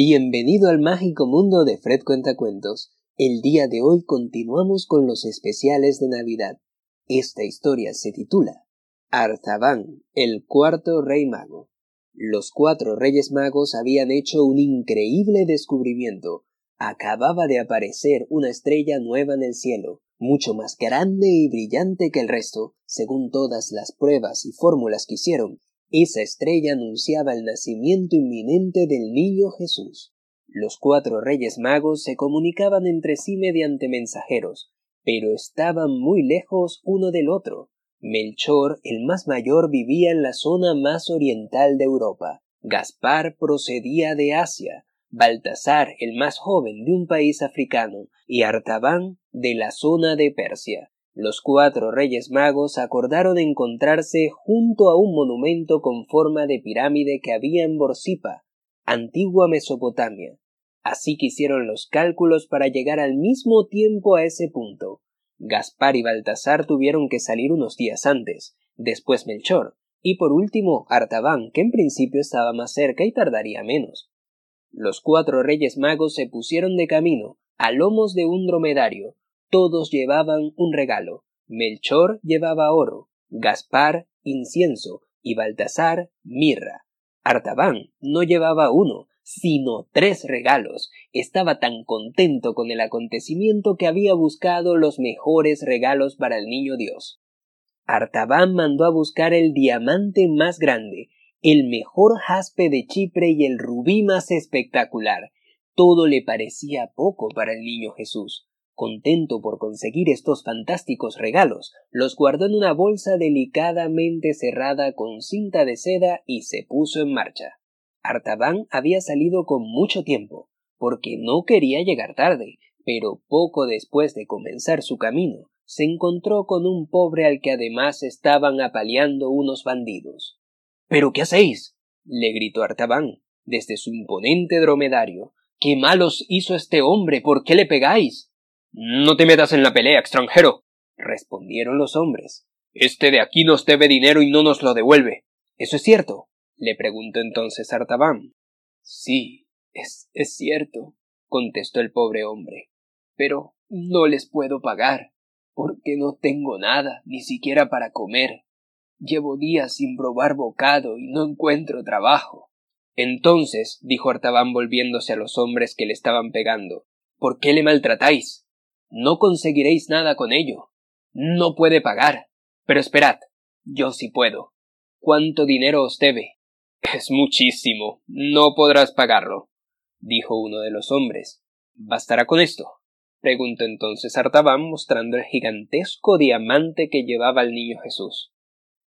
Bienvenido al mágico mundo de Fred Cuentacuentos. El día de hoy continuamos con los especiales de Navidad. Esta historia se titula Artaban, el cuarto rey mago. Los cuatro reyes magos habían hecho un increíble descubrimiento. Acababa de aparecer una estrella nueva en el cielo, mucho más grande y brillante que el resto, según todas las pruebas y fórmulas que hicieron, esa estrella anunciaba el nacimiento inminente del niño Jesús. Los cuatro reyes magos se comunicaban entre sí mediante mensajeros, pero estaban muy lejos uno del otro. Melchor, el más mayor, vivía en la zona más oriental de Europa. Gaspar procedía de Asia, Baltasar, el más joven, de un país africano, y Artaban de la zona de Persia. Los cuatro reyes magos acordaron encontrarse junto a un monumento con forma de pirámide que había en Borsipa, antigua Mesopotamia. Así que hicieron los cálculos para llegar al mismo tiempo a ese punto. Gaspar y Baltasar tuvieron que salir unos días antes, después Melchor, y por último Artaban, que en principio estaba más cerca y tardaría menos. Los cuatro reyes magos se pusieron de camino, a lomos de un dromedario, todos llevaban un regalo. Melchor llevaba oro, Gaspar incienso y Baltasar mirra. Artaban no llevaba uno, sino tres regalos. Estaba tan contento con el acontecimiento que había buscado los mejores regalos para el niño Dios. Artaban mandó a buscar el diamante más grande, el mejor jaspe de Chipre y el rubí más espectacular. Todo le parecía poco para el niño Jesús. Contento por conseguir estos fantásticos regalos, los guardó en una bolsa delicadamente cerrada con cinta de seda y se puso en marcha. Artaban había salido con mucho tiempo, porque no quería llegar tarde, pero poco después de comenzar su camino, se encontró con un pobre al que además estaban apaleando unos bandidos. ¿Pero qué hacéis? le gritó Artaban desde su imponente dromedario. ¿Qué malos hizo este hombre? ¿Por qué le pegáis? No te metas en la pelea, extranjero. respondieron los hombres. Este de aquí nos debe dinero y no nos lo devuelve. ¿Eso es cierto? le preguntó entonces Artaban. Sí, es, cierto, contestó el pobre hombre. Pero no les puedo pagar, porque no tengo nada, ni siquiera para comer. Llevo días sin probar bocado y no encuentro trabajo. Entonces, dijo Artaban volviéndose a los hombres que le estaban pegando, ¿por qué le maltratáis? No conseguiréis nada con ello. No puede pagar. Pero esperad, yo sí puedo. ¿Cuánto dinero os debe? Es muchísimo. No podrás pagarlo, dijo uno de los hombres. ¿Bastará con esto? preguntó entonces Artaban mostrando el gigantesco diamante que llevaba el niño Jesús.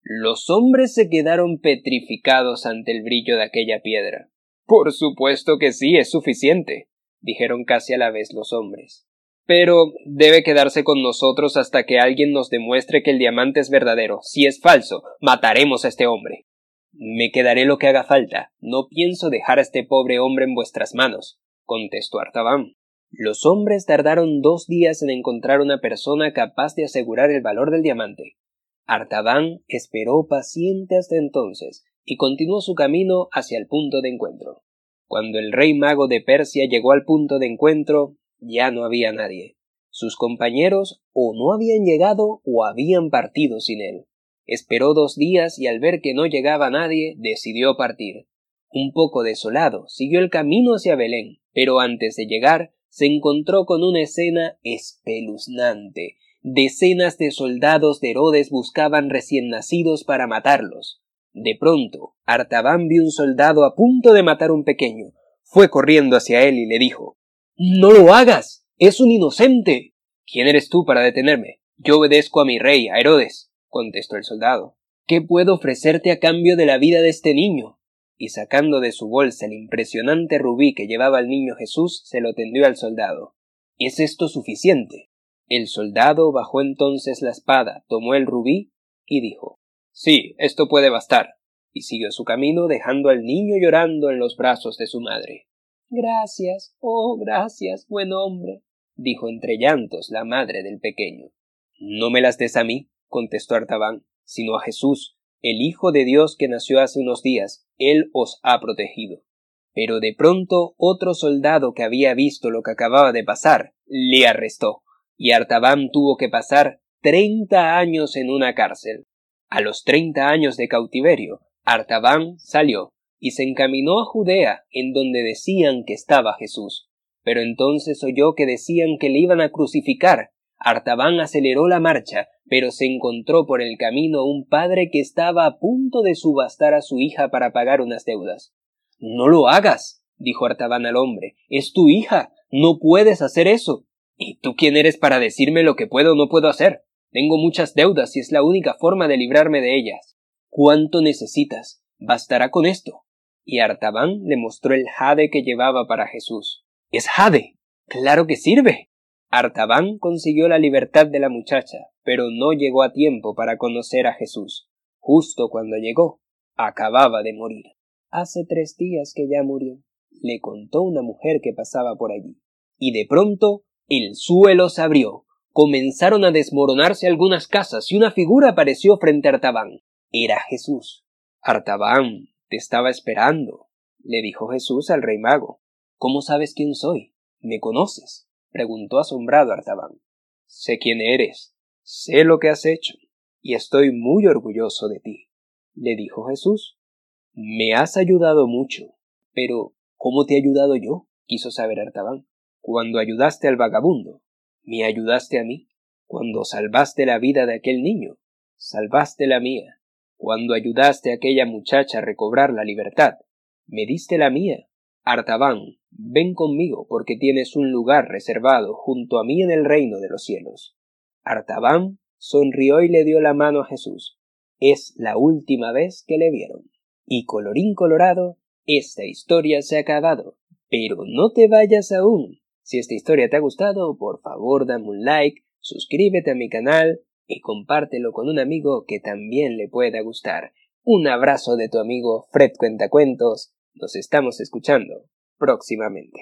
Los hombres se quedaron petrificados ante el brillo de aquella piedra. Por supuesto que sí, es suficiente, dijeron casi a la vez los hombres pero debe quedarse con nosotros hasta que alguien nos demuestre que el diamante es verdadero. Si es falso, mataremos a este hombre. Me quedaré lo que haga falta. No pienso dejar a este pobre hombre en vuestras manos, contestó Artaban. Los hombres tardaron dos días en encontrar una persona capaz de asegurar el valor del diamante. Artaban esperó paciente hasta entonces y continuó su camino hacia el punto de encuentro. Cuando el rey mago de Persia llegó al punto de encuentro, ya no había nadie. Sus compañeros o no habían llegado o habían partido sin él. Esperó dos días y al ver que no llegaba nadie, decidió partir. Un poco desolado, siguió el camino hacia Belén, pero antes de llegar, se encontró con una escena espeluznante. Decenas de soldados de Herodes buscaban recién nacidos para matarlos. De pronto, Artaban vio un soldado a punto de matar un pequeño. Fue corriendo hacia él y le dijo no lo hagas. Es un inocente. ¿Quién eres tú para detenerme? Yo obedezco a mi rey, a Herodes, contestó el soldado. ¿Qué puedo ofrecerte a cambio de la vida de este niño? Y sacando de su bolsa el impresionante rubí que llevaba el niño Jesús, se lo tendió al soldado. ¿Es esto suficiente? El soldado bajó entonces la espada, tomó el rubí y dijo Sí, esto puede bastar. y siguió su camino dejando al niño llorando en los brazos de su madre. Gracias, oh gracias, buen hombre, dijo entre llantos la madre del pequeño. No me las des a mí, contestó Artaban, sino a Jesús, el Hijo de Dios que nació hace unos días. Él os ha protegido. Pero de pronto otro soldado que había visto lo que acababa de pasar le arrestó, y Artaban tuvo que pasar treinta años en una cárcel. A los treinta años de cautiverio, Artaban salió y se encaminó a Judea, en donde decían que estaba Jesús. Pero entonces oyó que decían que le iban a crucificar. Artaban aceleró la marcha, pero se encontró por el camino un padre que estaba a punto de subastar a su hija para pagar unas deudas. No lo hagas, dijo Artaban al hombre. Es tu hija. No puedes hacer eso. ¿Y tú quién eres para decirme lo que puedo o no puedo hacer? Tengo muchas deudas y es la única forma de librarme de ellas. ¿Cuánto necesitas? Bastará con esto. Y Artaban le mostró el jade que llevaba para Jesús. Es jade. Claro que sirve. Artaban consiguió la libertad de la muchacha, pero no llegó a tiempo para conocer a Jesús. Justo cuando llegó, acababa de morir. Hace tres días que ya murió, le contó una mujer que pasaba por allí. Y de pronto el suelo se abrió, comenzaron a desmoronarse algunas casas y una figura apareció frente a Artaban. Era Jesús. Artaban, te estaba esperando, le dijo Jesús al rey mago. ¿Cómo sabes quién soy? ¿Me conoces? preguntó asombrado Artaban. Sé quién eres, sé lo que has hecho, y estoy muy orgulloso de ti, le dijo Jesús. Me has ayudado mucho, pero ¿cómo te he ayudado yo? quiso saber Artaban. Cuando ayudaste al vagabundo, ¿Me ayudaste a mí? Cuando salvaste la vida de aquel niño, salvaste la mía. Cuando ayudaste a aquella muchacha a recobrar la libertad, me diste la mía. Artaban, ven conmigo porque tienes un lugar reservado junto a mí en el reino de los cielos. Artaban sonrió y le dio la mano a Jesús. Es la última vez que le vieron. Y colorín colorado, esta historia se ha acabado. Pero no te vayas aún, si esta historia te ha gustado, por favor dame un like, suscríbete a mi canal y compártelo con un amigo que también le pueda gustar. Un abrazo de tu amigo Fred Cuentacuentos. Nos estamos escuchando próximamente.